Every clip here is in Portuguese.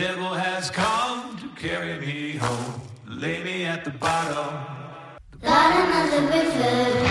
devil has come to carry me home, lay me at the bottom. Bottom of the river.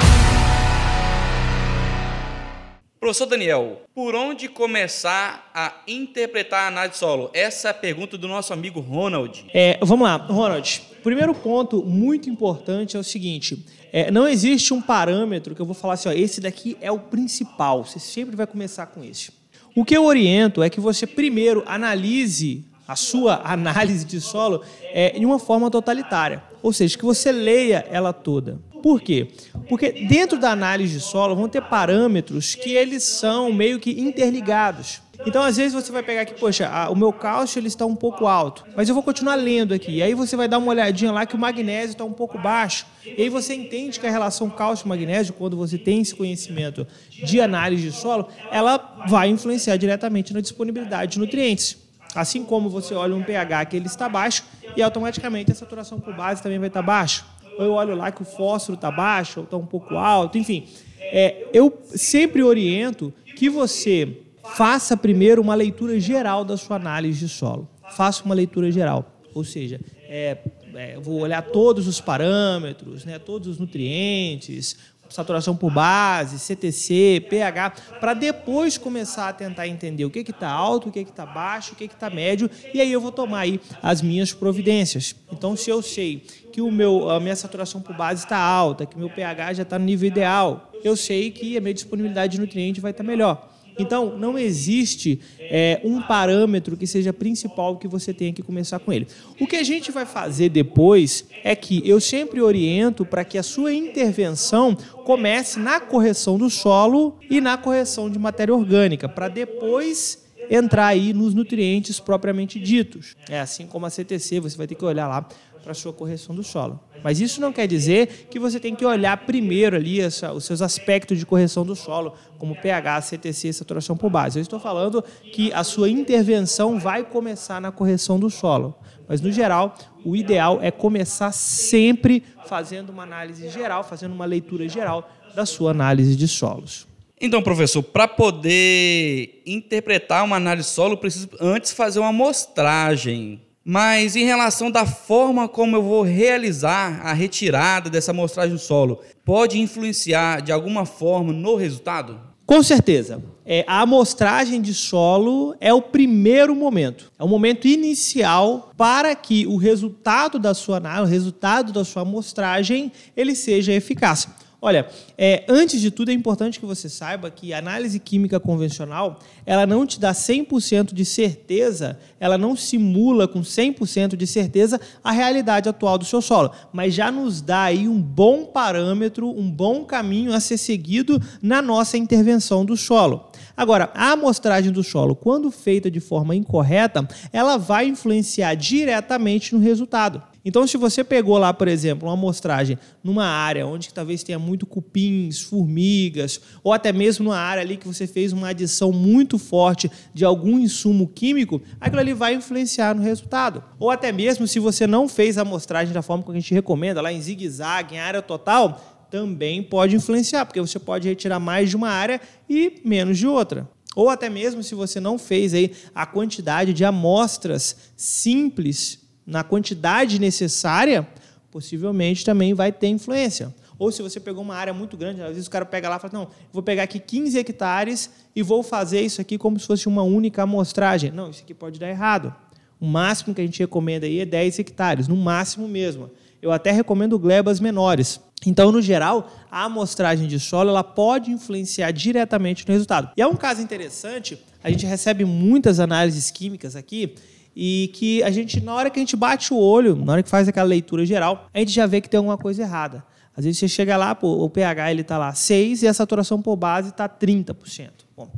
Professor Daniel, por onde começar a interpretar a análise solo? Essa é a pergunta do nosso amigo Ronald. É, vamos lá, Ronald. Primeiro ponto muito importante é o seguinte: é, não existe um parâmetro que eu vou falar assim, ó, esse daqui é o principal. Você sempre vai começar com esse. O que eu oriento é que você primeiro analise a sua análise de solo é, de uma forma totalitária, ou seja, que você leia ela toda. Por quê? Porque dentro da análise de solo vão ter parâmetros que eles são meio que interligados. Então, às vezes você vai pegar aqui, poxa, a, o meu cálcio ele está um pouco alto, mas eu vou continuar lendo aqui. E aí você vai dar uma olhadinha lá que o magnésio está um pouco baixo. E aí você entende que a relação cálcio-magnésio, quando você tem esse conhecimento de análise de solo, ela vai influenciar diretamente na disponibilidade de nutrientes. Assim como você olha um pH que ele está baixo e automaticamente a saturação por base também vai estar baixa ou eu olho lá que o fósforo está baixo ou está um pouco alto, enfim. É, eu sempre oriento que você faça primeiro uma leitura geral da sua análise de solo. Faça uma leitura geral, ou seja, é, é, vou olhar todos os parâmetros, né, todos os nutrientes, saturação por base, CTC, pH, para depois começar a tentar entender o que está alto, o que está baixo, o que está médio, e aí eu vou tomar aí as minhas providências. Então, se eu sei que o meu, a minha saturação por base está alta, que meu pH já está no nível ideal, eu sei que a minha disponibilidade de nutriente vai estar tá melhor. Então, não existe é, um parâmetro que seja principal que você tenha que começar com ele. O que a gente vai fazer depois é que eu sempre oriento para que a sua intervenção comece na correção do solo e na correção de matéria orgânica, para depois entrar aí nos nutrientes propriamente ditos. É assim como a CTC, você vai ter que olhar lá para a sua correção do solo. Mas isso não quer dizer que você tem que olhar primeiro ali essa, os seus aspectos de correção do solo, como pH, CTC, saturação por base. Eu estou falando que a sua intervenção vai começar na correção do solo. Mas, no geral, o ideal é começar sempre fazendo uma análise geral, fazendo uma leitura geral da sua análise de solos. Então, professor, para poder interpretar uma análise solo, preciso antes fazer uma amostragem mas em relação da forma como eu vou realizar a retirada dessa amostragem do solo, pode influenciar de alguma forma no resultado? Com certeza. É, a amostragem de solo é o primeiro momento, é o momento inicial para que o resultado da sua análise, o resultado da sua amostragem, ele seja eficaz. Olha, é, antes de tudo é importante que você saiba que a análise química convencional, ela não te dá 100% de certeza, ela não simula com 100% de certeza a realidade atual do seu solo, mas já nos dá aí um bom parâmetro, um bom caminho a ser seguido na nossa intervenção do solo. Agora, a amostragem do solo, quando feita de forma incorreta, ela vai influenciar diretamente no resultado. Então, se você pegou lá, por exemplo, uma amostragem numa área onde talvez tenha muito cupins, formigas, ou até mesmo numa área ali que você fez uma adição muito forte de algum insumo químico, aquilo ali vai influenciar no resultado. Ou até mesmo se você não fez a amostragem da forma que a gente recomenda, lá em zigue-zague, em área total, também pode influenciar, porque você pode retirar mais de uma área e menos de outra. Ou até mesmo se você não fez aí a quantidade de amostras simples na quantidade necessária, possivelmente também vai ter influência. Ou se você pegou uma área muito grande, às vezes o cara pega lá e fala, não, vou pegar aqui 15 hectares e vou fazer isso aqui como se fosse uma única amostragem. Não, isso aqui pode dar errado. O máximo que a gente recomenda aí é 10 hectares, no máximo mesmo. Eu até recomendo glebas menores. Então, no geral, a amostragem de solo ela pode influenciar diretamente no resultado. E é um caso interessante, a gente recebe muitas análises químicas aqui e que a gente, na hora que a gente bate o olho, na hora que faz aquela leitura geral, a gente já vê que tem alguma coisa errada. Às vezes você chega lá, pô, o pH ele está lá 6 e a saturação por base está 30%. Bom,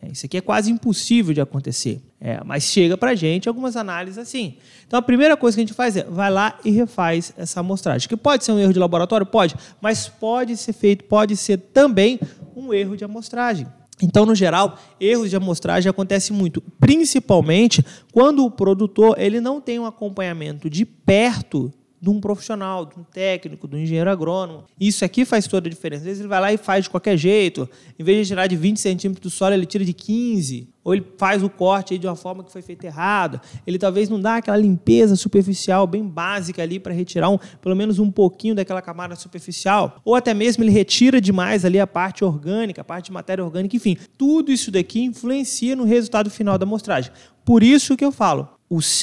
é, isso aqui é quase impossível de acontecer. É, mas chega para a gente algumas análises assim. Então a primeira coisa que a gente faz é vai lá e refaz essa amostragem. Que pode ser um erro de laboratório? Pode, mas pode ser feito, pode ser também um erro de amostragem. Então, no geral, erros de amostragem acontecem muito, principalmente quando o produtor ele não tem um acompanhamento de perto de um profissional, de um técnico, de um engenheiro agrônomo. Isso aqui faz toda a diferença. Às vezes ele vai lá e faz de qualquer jeito. Em vez de tirar de 20 centímetros do solo, ele tira de 15. Ou ele faz o corte de uma forma que foi feita errado. Ele talvez não dá aquela limpeza superficial bem básica ali para retirar um, pelo menos um pouquinho daquela camada superficial. Ou até mesmo ele retira demais ali a parte orgânica, a parte de matéria orgânica, enfim. Tudo isso daqui influencia no resultado final da amostragem. Por isso que eu falo,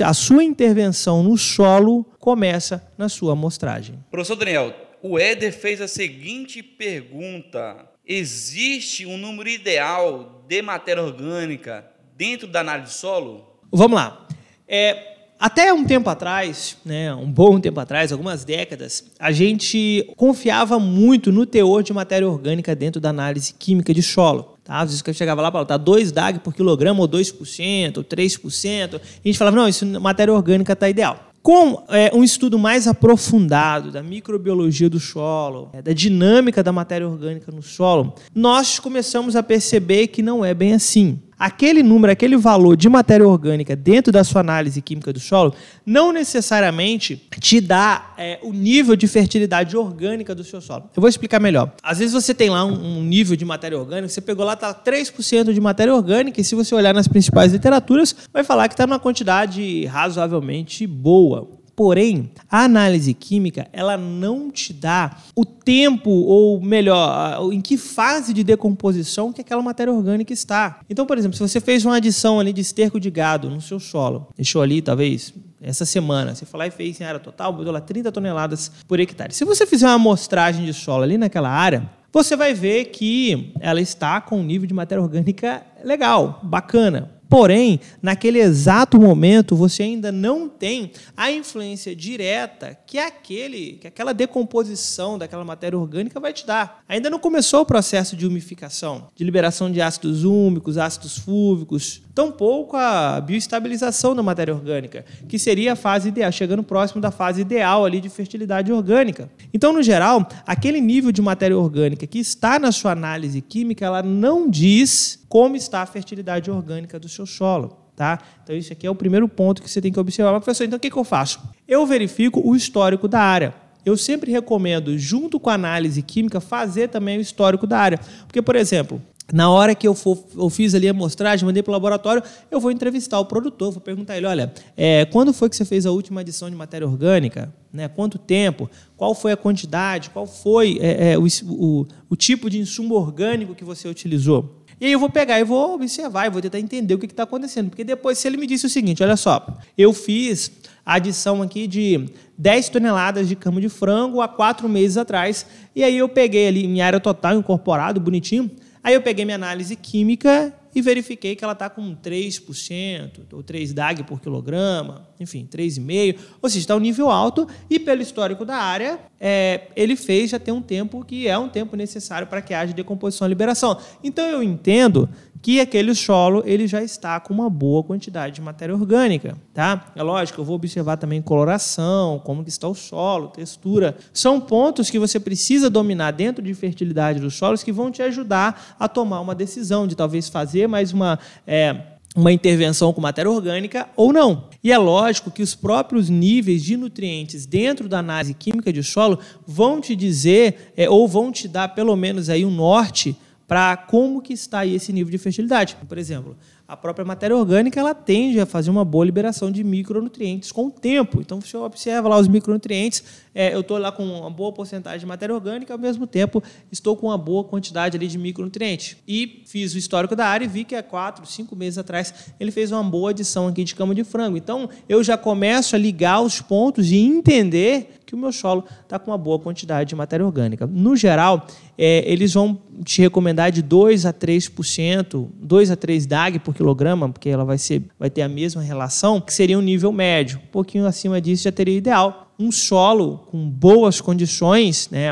a sua intervenção no solo começa na sua amostragem. Professor Daniel, o Éder fez a seguinte pergunta: existe um número ideal de matéria orgânica dentro da análise de solo? Vamos lá. É, até um tempo atrás, né, um bom tempo atrás, algumas décadas, a gente confiava muito no teor de matéria orgânica dentro da análise química de solo. Tá? Às vezes que eu chegava lá e falava, tá 2 DAG por quilograma, ou 2%, ou 3%. E a gente falava, não, isso matéria orgânica está ideal. Com é, um estudo mais aprofundado da microbiologia do solo, é, da dinâmica da matéria orgânica no solo, nós começamos a perceber que não é bem assim aquele número, aquele valor de matéria orgânica dentro da sua análise química do solo, não necessariamente te dá é, o nível de fertilidade orgânica do seu solo. Eu vou explicar melhor. Às vezes você tem lá um, um nível de matéria orgânica, você pegou lá, tá 3% de matéria orgânica, e se você olhar nas principais literaturas, vai falar que está numa quantidade razoavelmente boa. Porém, a análise química, ela não te dá o tempo, ou melhor, em que fase de decomposição que aquela matéria orgânica está. Então, por exemplo, se você fez uma adição ali de esterco de gado no seu solo, deixou ali talvez essa semana, você foi lá e fez em área total, botou lá 30 toneladas por hectare. Se você fizer uma amostragem de solo ali naquela área, você vai ver que ela está com um nível de matéria orgânica legal, bacana. Porém, naquele exato momento, você ainda não tem a influência direta que aquele, que aquela decomposição daquela matéria orgânica vai te dar. Ainda não começou o processo de umificação, de liberação de ácidos úmicos, ácidos fúvicos, tampouco a bioestabilização da matéria orgânica, que seria a fase ideal, chegando próximo da fase ideal ali de fertilidade orgânica. Então, no geral, aquele nível de matéria orgânica que está na sua análise química, ela não diz como está a fertilidade orgânica do seu solo. Tá? Então, isso aqui é o primeiro ponto que você tem que observar. Mas, professor, então o que, que eu faço? Eu verifico o histórico da área. Eu sempre recomendo, junto com a análise química, fazer também o histórico da área. Porque, por exemplo, na hora que eu, for, eu fiz ali a amostragem, mandei para o laboratório, eu vou entrevistar o produtor, vou perguntar a ele, olha, é, quando foi que você fez a última adição de matéria orgânica? Né? Quanto tempo? Qual foi a quantidade? Qual foi é, é, o, o, o tipo de insumo orgânico que você utilizou? E aí eu vou pegar e vou observar, e vou tentar entender o que está acontecendo. Porque depois, se ele me disse o seguinte, olha só, eu fiz a adição aqui de 10 toneladas de cama de frango há quatro meses atrás, e aí eu peguei ali em área total, incorporado, bonitinho, aí eu peguei minha análise química e verifiquei que ela está com 3%, ou 3 DAG por quilograma, enfim, 3,5%, ou seja, está um nível alto, e pelo histórico da área, é, ele fez já tem um tempo que é um tempo necessário para que haja decomposição e liberação. Então eu entendo que aquele solo ele já está com uma boa quantidade de matéria orgânica, tá? É lógico, eu vou observar também coloração, como que está o solo, textura. São pontos que você precisa dominar dentro de fertilidade dos solos que vão te ajudar a tomar uma decisão de talvez fazer mais uma é, uma intervenção com matéria orgânica ou não. E é lógico que os próprios níveis de nutrientes dentro da análise química de solo vão te dizer, é, ou vão te dar pelo menos aí um norte para como que está aí esse nível de fertilidade. Por exemplo, a própria matéria orgânica ela tende a fazer uma boa liberação de micronutrientes com o tempo. Então, eu observa lá os micronutrientes, é, eu estou lá com uma boa porcentagem de matéria orgânica, ao mesmo tempo estou com uma boa quantidade ali de micronutrientes. E fiz o histórico da área e vi que há quatro, cinco meses atrás ele fez uma boa adição aqui de cama de frango. Então, eu já começo a ligar os pontos e entender que o meu solo está com uma boa quantidade de matéria orgânica. No geral, é, eles vão te recomendar de 2 a 3%, 2 a 3 DAG por quilograma, porque ela vai, ser, vai ter a mesma relação, que seria um nível médio. Um pouquinho acima disso já teria ideal. Um solo com boas condições, né,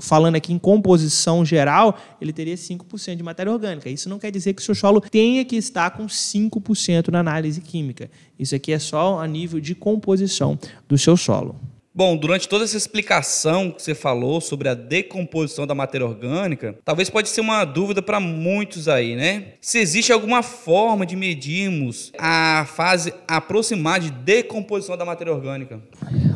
falando aqui em composição geral, ele teria 5% de matéria orgânica. Isso não quer dizer que o seu solo tenha que estar com 5% na análise química. Isso aqui é só a nível de composição do seu solo. Bom, durante toda essa explicação que você falou sobre a decomposição da matéria orgânica, talvez pode ser uma dúvida para muitos aí, né? Se existe alguma forma de medirmos a fase aproximada de decomposição da matéria orgânica.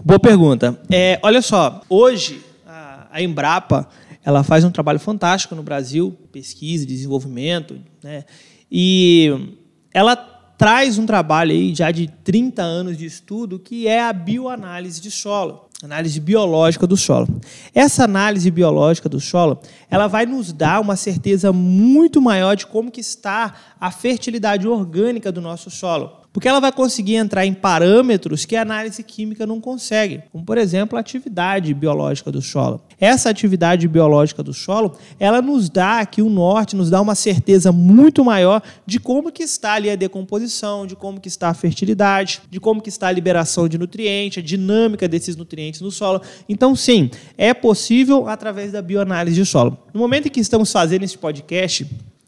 Boa pergunta. É, olha só, hoje a, a Embrapa ela faz um trabalho fantástico no Brasil, pesquisa, desenvolvimento, né? E ela traz um trabalho aí já de 30 anos de estudo que é a bioanálise de solo, análise biológica do solo. Essa análise biológica do solo, ela vai nos dar uma certeza muito maior de como que está a fertilidade orgânica do nosso solo. Porque ela vai conseguir entrar em parâmetros que a análise química não consegue, como por exemplo a atividade biológica do solo. Essa atividade biológica do solo, ela nos dá aqui o norte, nos dá uma certeza muito maior de como que está ali a decomposição, de como que está a fertilidade, de como que está a liberação de nutrientes, a dinâmica desses nutrientes no solo. Então, sim, é possível através da bioanálise de solo. No momento em que estamos fazendo esse podcast,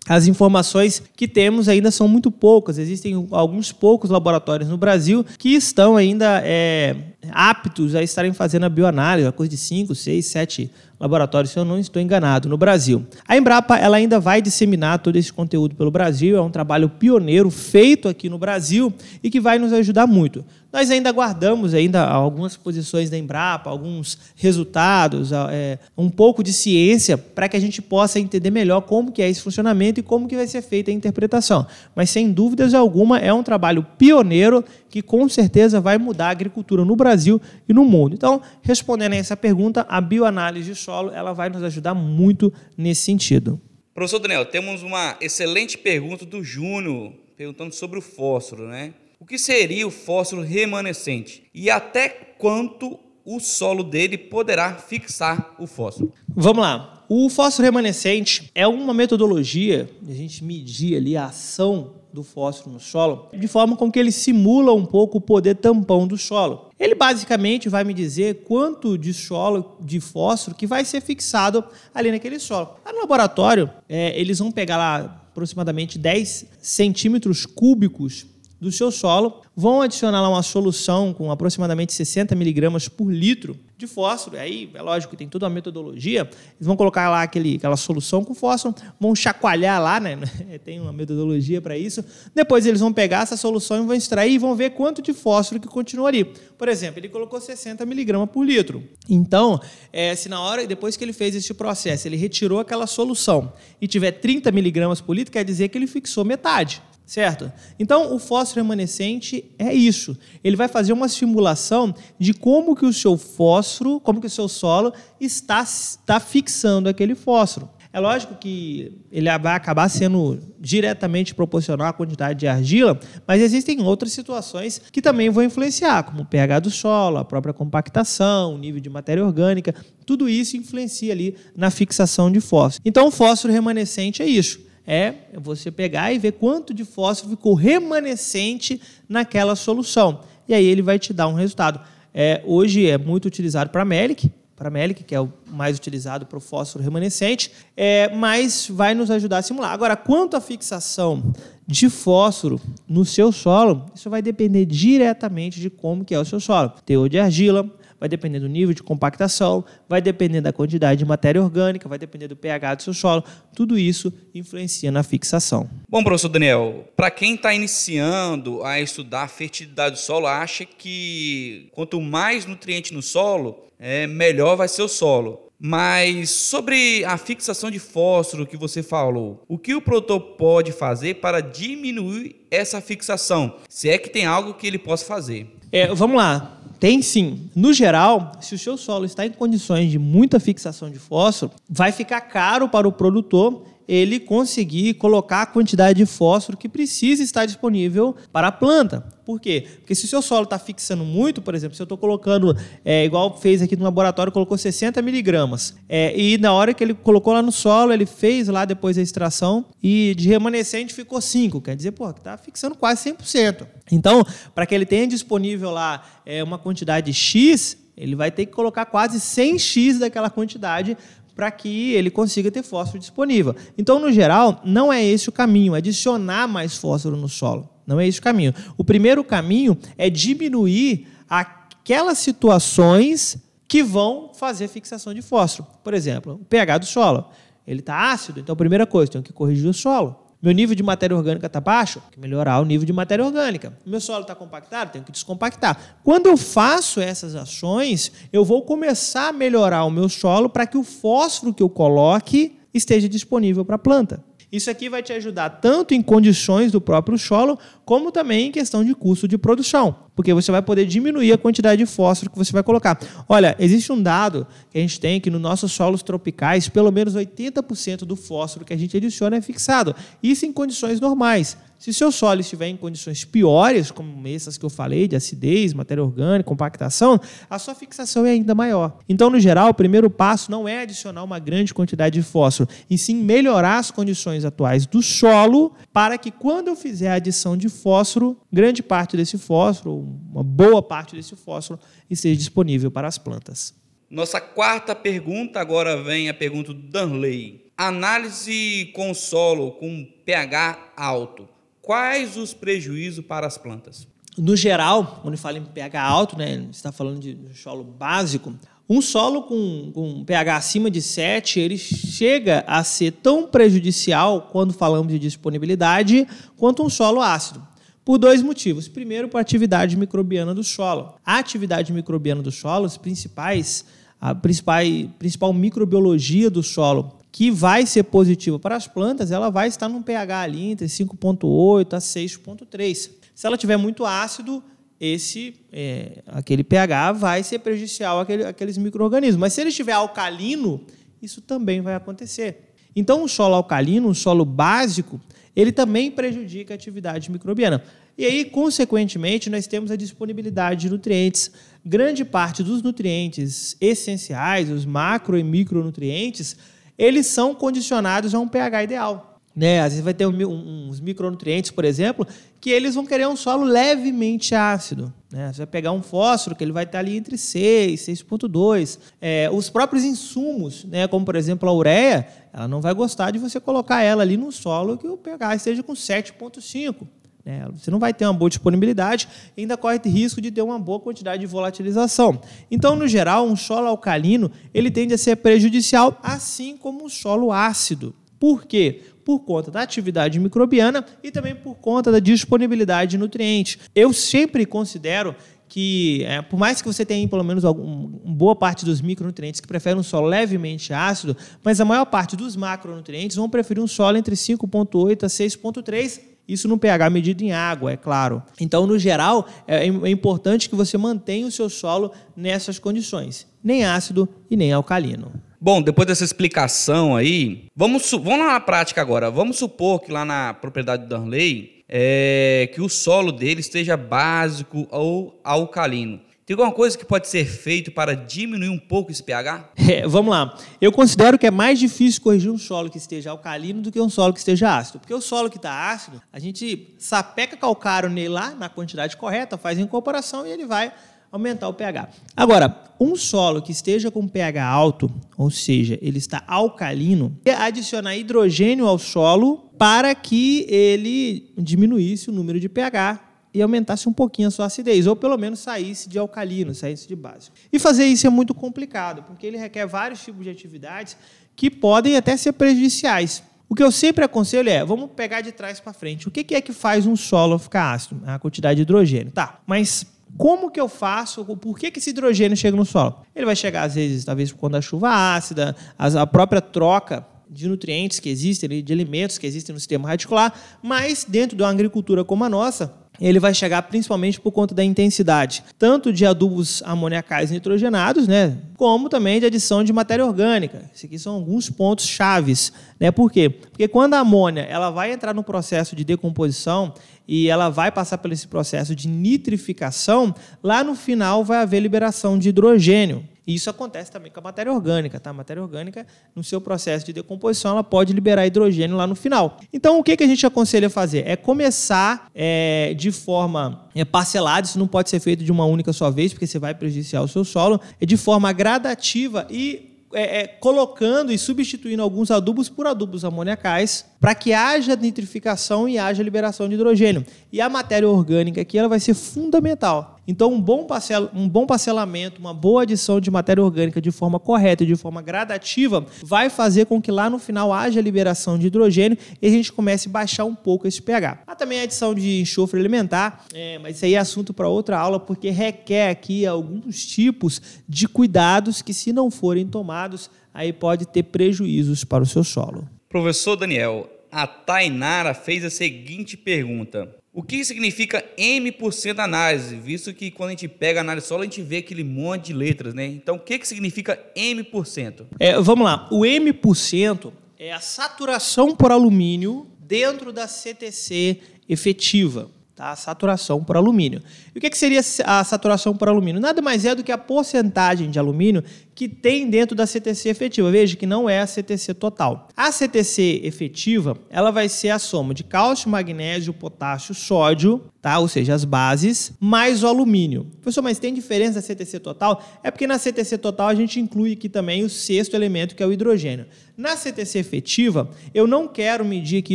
as informações que temos ainda são muito poucas. Existem alguns poucos laboratórios no Brasil que estão ainda é, aptos a estarem fazendo a bioanálise, uma coisa de 5, 6, 7 laboratórios, se eu não estou enganado, no Brasil. A Embrapa ela ainda vai disseminar todo esse conteúdo pelo Brasil, é um trabalho pioneiro feito aqui no Brasil e que vai nos ajudar muito. Nós ainda guardamos ainda algumas posições da Embrapa, alguns resultados, é, um pouco de ciência para que a gente possa entender melhor como que é esse funcionamento e como que vai ser feita a interpretação. Mas sem dúvidas alguma é um trabalho pioneiro que com certeza vai mudar a agricultura no Brasil e no mundo. Então, respondendo a essa pergunta, a bioanálise de solo ela vai nos ajudar muito nesse sentido. Professor Daniel, temos uma excelente pergunta do Júnior, perguntando sobre o fósforo, né? O que seria o fósforo remanescente? E até quanto o solo dele poderá fixar o fósforo? Vamos lá. O fósforo remanescente é uma metodologia de a gente medir ali a ação do fósforo no solo, de forma com que ele simula um pouco o poder tampão do solo. Ele basicamente vai me dizer quanto de solo de fósforo que vai ser fixado ali naquele solo. Lá no laboratório, é, eles vão pegar lá aproximadamente 10 centímetros cúbicos do seu solo, vão adicionar lá uma solução com aproximadamente 60 miligramas por litro de fósforo. Aí, é lógico que tem toda uma metodologia. Eles vão colocar lá aquele, aquela solução com fósforo, vão chacoalhar lá, né? tem uma metodologia para isso. Depois eles vão pegar essa solução e vão extrair e vão ver quanto de fósforo que continua ali. Por exemplo, ele colocou 60 miligramas por litro. Então, é, se na hora, depois que ele fez esse processo, ele retirou aquela solução e tiver 30 miligramas por litro, quer dizer que ele fixou metade. Certo? Então, o fósforo remanescente é isso. Ele vai fazer uma simulação de como que o seu fósforo, como que o seu solo está, está fixando aquele fósforo. É lógico que ele vai acabar sendo diretamente proporcional à quantidade de argila, mas existem outras situações que também vão influenciar, como o pH do solo, a própria compactação, o nível de matéria orgânica, tudo isso influencia ali na fixação de fósforo. Então, o fósforo remanescente é isso é você pegar e ver quanto de fósforo ficou remanescente naquela solução. E aí ele vai te dar um resultado. É, hoje é muito utilizado para Melic, para Melic, que é o mais utilizado para o fósforo remanescente, é, mas vai nos ajudar a simular. Agora, quanto à fixação de fósforo no seu solo, isso vai depender diretamente de como que é o seu solo. Teor de argila, vai depender do nível de compactação, vai depender da quantidade de matéria orgânica, vai depender do pH do seu solo. Tudo isso influencia na fixação. Bom, professor Daniel, para quem está iniciando a estudar a fertilidade do solo, acha que quanto mais nutriente no solo, é, melhor vai ser o solo. Mas sobre a fixação de fósforo que você falou, o que o produtor pode fazer para diminuir essa fixação? Se é que tem algo que ele possa fazer. É, vamos lá. Tem sim. No geral, se o seu solo está em condições de muita fixação de fósforo, vai ficar caro para o produtor ele conseguir colocar a quantidade de fósforo que precisa estar disponível para a planta. Por quê? Porque se o seu solo está fixando muito, por exemplo, se eu estou colocando, é, igual fez aqui no laboratório, colocou 60 miligramas, é, e na hora que ele colocou lá no solo, ele fez lá depois a extração, e de remanescente ficou 5, quer dizer, pô, está fixando quase 100%. Então, para que ele tenha disponível lá é, uma quantidade X, ele vai ter que colocar quase 100x daquela quantidade para que ele consiga ter fósforo disponível. Então, no geral, não é esse o caminho, adicionar mais fósforo no solo. Não é esse o caminho. O primeiro caminho é diminuir aquelas situações que vão fazer fixação de fósforo. Por exemplo, o pH do solo. Ele está ácido, então a primeira coisa, tem que corrigir o solo. Meu nível de matéria orgânica está baixo? Tem que melhorar o nível de matéria orgânica. Meu solo está compactado? Tenho que descompactar. Quando eu faço essas ações, eu vou começar a melhorar o meu solo para que o fósforo que eu coloque esteja disponível para a planta. Isso aqui vai te ajudar tanto em condições do próprio solo, como também em questão de custo de produção, porque você vai poder diminuir a quantidade de fósforo que você vai colocar. Olha, existe um dado que a gente tem que nos nossos solos tropicais, pelo menos 80% do fósforo que a gente adiciona é fixado. Isso em condições normais. Se seu solo estiver em condições piores, como essas que eu falei, de acidez, matéria orgânica, compactação, a sua fixação é ainda maior. Então, no geral, o primeiro passo não é adicionar uma grande quantidade de fósforo, e sim melhorar as condições atuais do solo para que quando eu fizer a adição de fósforo, grande parte desse fósforo, uma boa parte desse fósforo, esteja disponível para as plantas. Nossa quarta pergunta agora vem a pergunta do Danley. Análise com solo com pH alto quais os prejuízos para as plantas? No geral, quando fala em pH alto, né, está falando de solo básico, um solo com, com pH acima de 7, ele chega a ser tão prejudicial quando falamos de disponibilidade, quanto um solo ácido. Por dois motivos. Primeiro, por atividade microbiana do solo. A atividade microbiana do solo, os principais, a principal, principal microbiologia do solo que vai ser positiva para as plantas, ela vai estar num pH ali entre 5,8 a 6,3. Se ela tiver muito ácido, esse é, aquele pH vai ser prejudicial àquele, àqueles micro-organismos. Mas se ele estiver alcalino, isso também vai acontecer. Então, o solo alcalino, um solo básico, ele também prejudica a atividade microbiana. E aí, consequentemente, nós temos a disponibilidade de nutrientes. Grande parte dos nutrientes essenciais, os macro e micronutrientes, eles são condicionados a um pH ideal. Né? Às vezes vai ter uns micronutrientes, por exemplo, que eles vão querer um solo levemente ácido. Né? Você vai pegar um fósforo que ele vai estar ali entre 6 6,2. É, os próprios insumos, né? como por exemplo a ureia, ela não vai gostar de você colocar ela ali no solo que o pH esteja com 7,5. Né? Você não vai ter uma boa disponibilidade e ainda corre risco de ter uma boa quantidade de volatilização. Então, no geral, um solo alcalino ele tende a ser prejudicial, assim como um solo ácido. Por quê? Por conta da atividade microbiana e também por conta da disponibilidade de nutrientes. Eu sempre considero que, é, por mais que você tenha pelo menos algum, boa parte dos micronutrientes que preferem um solo levemente ácido, mas a maior parte dos macronutrientes vão preferir um solo entre 5,8 a 6,3 isso no pH medido em água, é claro. Então, no geral, é, é importante que você mantenha o seu solo nessas condições, nem ácido e nem alcalino. Bom, depois dessa explicação aí, vamos, vamos lá na prática agora. Vamos supor que lá na propriedade do Darley, é, que o solo dele esteja básico ou alcalino. Tem alguma coisa que pode ser feito para diminuir um pouco esse pH? É, vamos lá. Eu considero que é mais difícil corrigir um solo que esteja alcalino do que um solo que esteja ácido. Porque o solo que está ácido, a gente sapeca calcário nele lá, na quantidade correta, faz incorporação e ele vai aumentar o pH. Agora, um solo que esteja com pH alto, ou seja, ele está alcalino, é adicionar hidrogênio ao solo para que ele diminuísse o número de pH e aumentasse um pouquinho a sua acidez, ou pelo menos saísse de alcalino, saísse de básico. E fazer isso é muito complicado, porque ele requer vários tipos de atividades que podem até ser prejudiciais. O que eu sempre aconselho é, vamos pegar de trás para frente. O que é que faz um solo ficar ácido? A quantidade de hidrogênio. Tá, mas como que eu faço? Por que, que esse hidrogênio chega no solo? Ele vai chegar, às vezes, talvez por conta da chuva ácida, a própria troca de nutrientes que existem, de alimentos que existem no sistema radicular, mas dentro de uma agricultura como a nossa, ele vai chegar principalmente por conta da intensidade, tanto de adubos amoniacais nitrogenados, né, como também de adição de matéria orgânica. Esses aqui são alguns pontos chaves, né? Por quê? Porque quando a amônia ela vai entrar no processo de decomposição e ela vai passar por esse processo de nitrificação, lá no final vai haver liberação de hidrogênio. E isso acontece também com a matéria orgânica, tá? A matéria orgânica, no seu processo de decomposição, ela pode liberar hidrogênio lá no final. Então, o que, que a gente aconselha a fazer? É começar é, de forma é, parcelada, isso não pode ser feito de uma única só vez, porque você vai prejudiciar o seu solo, é de forma gradativa e é, é, colocando e substituindo alguns adubos por adubos amoniacais para que haja nitrificação e haja liberação de hidrogênio. E a matéria orgânica aqui ela vai ser fundamental. Então, um bom, parcel, um bom parcelamento, uma boa adição de matéria orgânica de forma correta e de forma gradativa vai fazer com que lá no final haja liberação de hidrogênio e a gente comece a baixar um pouco esse pH. Há também a adição de enxofre alimentar, é, mas isso aí é assunto para outra aula, porque requer aqui alguns tipos de cuidados que, se não forem tomados, aí pode ter prejuízos para o seu solo. Professor Daniel, a Tainara fez a seguinte pergunta. O que significa M% análise? Visto que quando a gente pega a análise solo, a gente vê aquele monte de letras, né? Então, o que, que significa M%? É, vamos lá. O M% é a saturação por alumínio dentro da CTC efetiva tá? saturação por alumínio. E o que, que seria a saturação por alumínio? Nada mais é do que a porcentagem de alumínio que tem dentro da CTC efetiva. Veja que não é a CTC total. A CTC efetiva, ela vai ser a soma de cálcio, magnésio, potássio, sódio, tá? Ou seja, as bases, mais o alumínio. Professor, mas tem diferença da CTC total? É porque na CTC total a gente inclui aqui também o sexto elemento, que é o hidrogênio. Na CTC efetiva, eu não quero medir aqui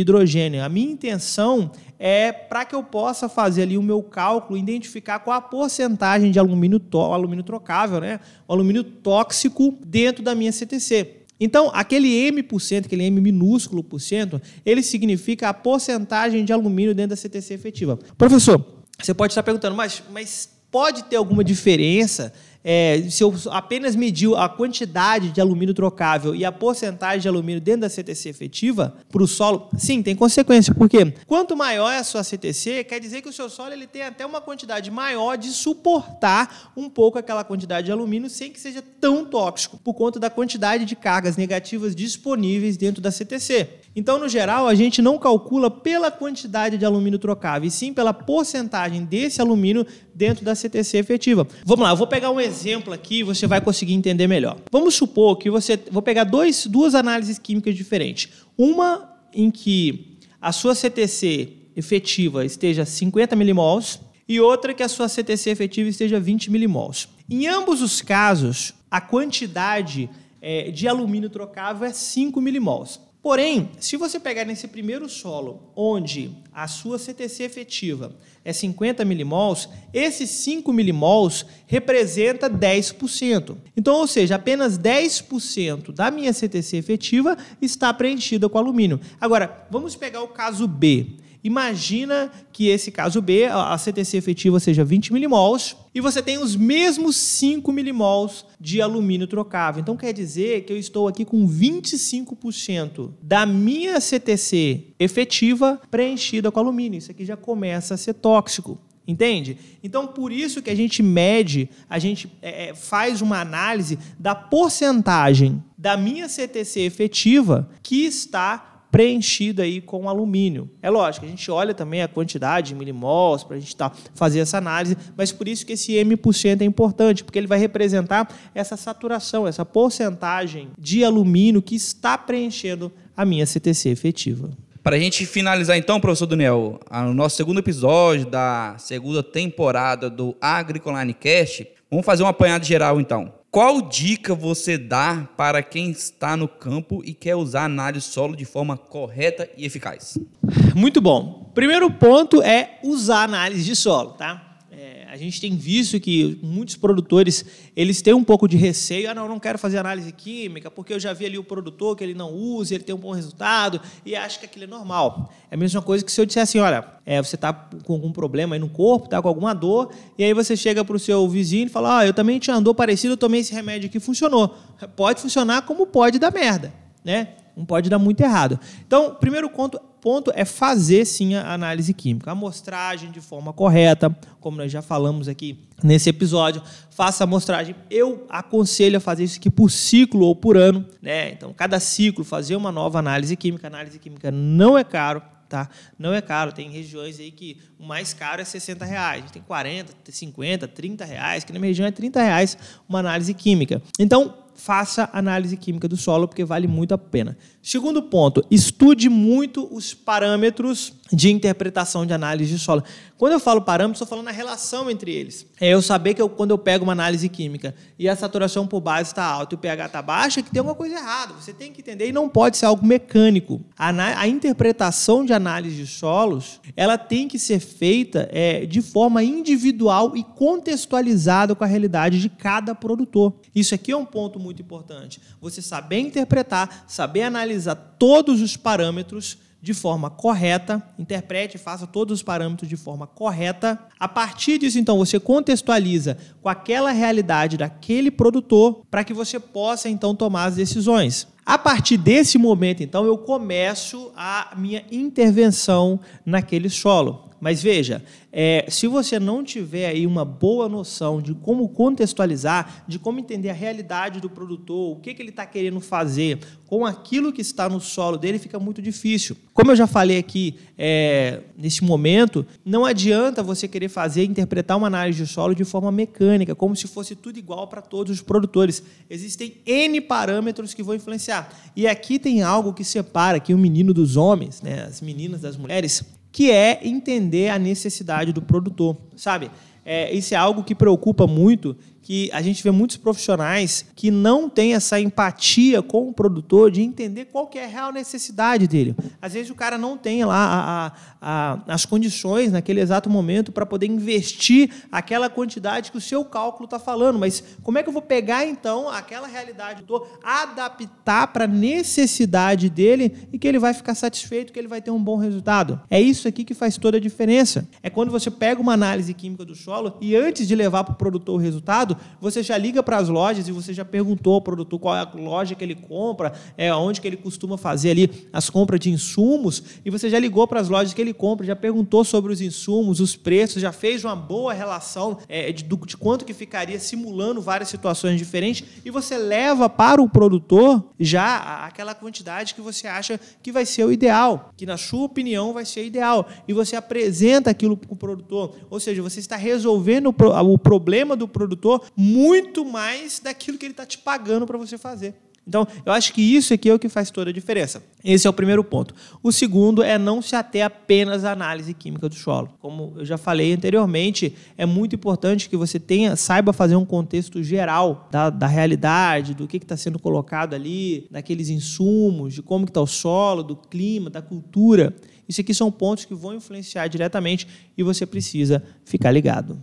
hidrogênio. A minha intenção é para que eu possa fazer ali o meu cálculo, identificar qual a porcentagem de alumínio, alumínio trocável, né? o alumínio tóxico dentro da minha CTC. Então, aquele M%, aquele M minúsculo por cento, ele significa a porcentagem de alumínio dentro da CTC efetiva. Professor, você pode estar perguntando, mas, mas pode ter alguma diferença é, se eu apenas medir a quantidade de alumínio trocável e a porcentagem de alumínio dentro da CTC efetiva para o solo, sim, tem consequência. Porque quanto maior é a sua CTC, quer dizer que o seu solo ele tem até uma quantidade maior de suportar um pouco aquela quantidade de alumínio sem que seja tão tóxico, por conta da quantidade de cargas negativas disponíveis dentro da CTC. Então, no geral, a gente não calcula pela quantidade de alumínio trocável, e sim pela porcentagem desse alumínio dentro da CTC efetiva. Vamos lá, eu vou pegar um exemplo aqui e você vai conseguir entender melhor. Vamos supor que você. Vou pegar dois, duas análises químicas diferentes. Uma em que a sua CTC efetiva esteja 50 milimols e outra que a sua CTC efetiva esteja 20 milimols. Em ambos os casos, a quantidade é, de alumínio trocável é 5 milimols. Porém, se você pegar nesse primeiro solo, onde a sua CTC efetiva é 50 milimols, esses 5 milimols representa 10%. Então, ou seja, apenas 10% da minha CTC efetiva está preenchida com alumínio. Agora, vamos pegar o caso B. Imagina que esse caso B, a CTC efetiva seja 20 milimols e você tem os mesmos 5 milimols de alumínio trocável. Então quer dizer que eu estou aqui com 25% da minha CTC efetiva preenchida com alumínio. Isso aqui já começa a ser tóxico. Entende? Então, por isso que a gente mede, a gente é, é faz uma análise da porcentagem da minha CTC efetiva que está preenchida aí com alumínio. É lógico, a gente olha também a quantidade de milimols para a gente tá, fazer essa análise, mas por isso que esse M% é importante, porque ele vai representar essa saturação, essa porcentagem de alumínio que está preenchendo a minha CTC efetiva. Para a gente finalizar então, professor Daniel, o nosso segundo episódio da segunda temporada do Agricolane Cast, vamos fazer um apanhado geral então. Qual dica você dá para quem está no campo e quer usar análise solo de forma correta e eficaz? Muito bom. Primeiro ponto é usar análise de solo, tá? A gente tem visto que muitos produtores eles têm um pouco de receio. Ah, não, não quero fazer análise química porque eu já vi ali o produtor que ele não usa, ele tem um bom resultado e acha que aquilo é normal. É a mesma coisa que se eu disser assim, olha, é, você está com algum problema aí no corpo, está com alguma dor, e aí você chega para o seu vizinho e fala, ah, eu também tinha uma dor parecida, eu tomei esse remédio aqui, funcionou. Pode funcionar como pode dar merda, né? Não pode dar muito errado. Então, primeiro ponto, ponto é fazer sim a análise química. A amostragem de forma correta, como nós já falamos aqui nesse episódio, faça a amostragem. Eu aconselho a fazer isso aqui por ciclo ou por ano. Né? Então, cada ciclo, fazer uma nova análise química. Análise química não é caro. Tá? Não é caro, tem regiões aí que o mais caro é 60 reais, tem 40, 50, 30 reais, que na minha região é 30 reais uma análise química. Então, faça análise química do solo, porque vale muito a pena. Segundo ponto, estude muito os parâmetros de interpretação de análise de solo. Quando eu falo parâmetros, estou falando na relação entre eles. É eu saber que eu, quando eu pego uma análise química e a saturação por base está alta e o pH está baixo, é que tem alguma coisa errada. Você tem que entender e não pode ser algo mecânico. A, a interpretação de análise de solos, ela tem que ser feita é, de forma individual e contextualizada com a realidade de cada produtor. Isso aqui é um ponto muito importante. Você saber interpretar, saber analisar todos os parâmetros de forma correta, interprete e faça todos os parâmetros de forma correta. A partir disso, então, você contextualiza com aquela realidade daquele produtor para que você possa, então, tomar as decisões. A partir desse momento, então, eu começo a minha intervenção naquele solo. Mas veja, é, se você não tiver aí uma boa noção de como contextualizar, de como entender a realidade do produtor, o que, que ele está querendo fazer com aquilo que está no solo dele, fica muito difícil. Como eu já falei aqui é, nesse momento, não adianta você querer fazer, interpretar uma análise de solo de forma mecânica, como se fosse tudo igual para todos os produtores. Existem N parâmetros que vão influenciar. E aqui tem algo que separa aqui o menino dos homens, né, as meninas das mulheres que é entender a necessidade do produtor, sabe? É, isso é algo que preocupa muito que a gente vê muitos profissionais que não têm essa empatia com o produtor de entender qual é a real necessidade dele. Às vezes o cara não tem lá a, a, as condições naquele exato momento para poder investir aquela quantidade que o seu cálculo está falando. Mas como é que eu vou pegar então aquela realidade do adaptar para a necessidade dele e que ele vai ficar satisfeito, que ele vai ter um bom resultado? É isso aqui que faz toda a diferença. É quando você pega uma análise química do solo e antes de levar para o produtor o resultado, você já liga para as lojas e você já perguntou ao produtor qual é a loja que ele compra, é onde que ele costuma fazer ali as compras de insumos, e você já ligou para as lojas que ele compra, já perguntou sobre os insumos, os preços, já fez uma boa relação é, de, de quanto que ficaria simulando várias situações diferentes, e você leva para o produtor já aquela quantidade que você acha que vai ser o ideal, que na sua opinião vai ser ideal, e você apresenta aquilo para o produtor, ou seja, você está resolvendo o problema do produtor muito mais daquilo que ele está te pagando para você fazer. Então, eu acho que isso aqui é o que faz toda a diferença. Esse é o primeiro ponto. O segundo é não se ater apenas à análise química do solo. Como eu já falei anteriormente, é muito importante que você tenha, saiba fazer um contexto geral da, da realidade, do que está sendo colocado ali, daqueles insumos, de como está o solo, do clima, da cultura. Isso aqui são pontos que vão influenciar diretamente e você precisa ficar ligado.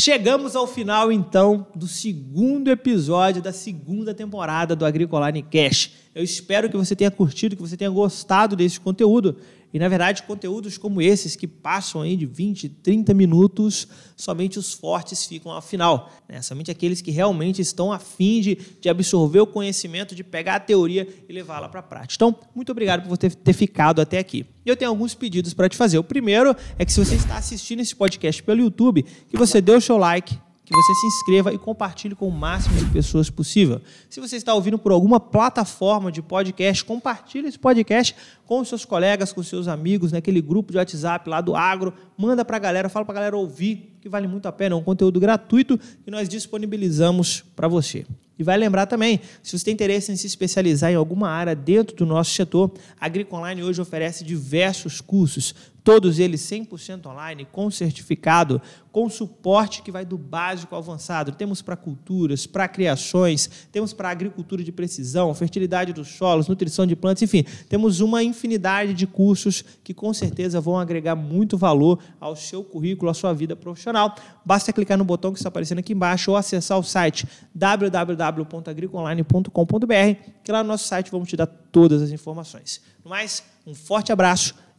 Chegamos ao final, então, do segundo episódio da segunda temporada do Agricoline Cash. Eu espero que você tenha curtido, que você tenha gostado desse conteúdo. E, na verdade, conteúdos como esses, que passam aí de 20, 30 minutos, somente os fortes ficam ao final. Né? Somente aqueles que realmente estão a fim de, de absorver o conhecimento, de pegar a teoria e levá-la para a prática. Então, muito obrigado por ter, ter ficado até aqui. E eu tenho alguns pedidos para te fazer. O primeiro é que se você está assistindo esse podcast pelo YouTube, que você dê o seu like, que você se inscreva e compartilhe com o máximo de pessoas possível. Se você está ouvindo por alguma plataforma de podcast, compartilhe esse podcast com seus colegas, com seus amigos, naquele grupo de WhatsApp lá do Agro. Manda para a galera, fala para a galera ouvir, que vale muito a pena. É um conteúdo gratuito que nós disponibilizamos para você. E vai lembrar também, se você tem interesse em se especializar em alguma área dentro do nosso setor, a Agricoline hoje oferece diversos cursos, todos eles 100% online, com certificado, com suporte que vai do básico ao avançado. Temos para culturas, para criações, temos para agricultura de precisão, fertilidade dos solos, nutrição de plantas, enfim, temos uma infinidade de cursos que com certeza vão agregar muito valor ao seu currículo, à sua vida profissional. Basta clicar no botão que está aparecendo aqui embaixo ou acessar o site www.agricoline.com.br, que lá no nosso site vamos te dar todas as informações. No mais, um forte abraço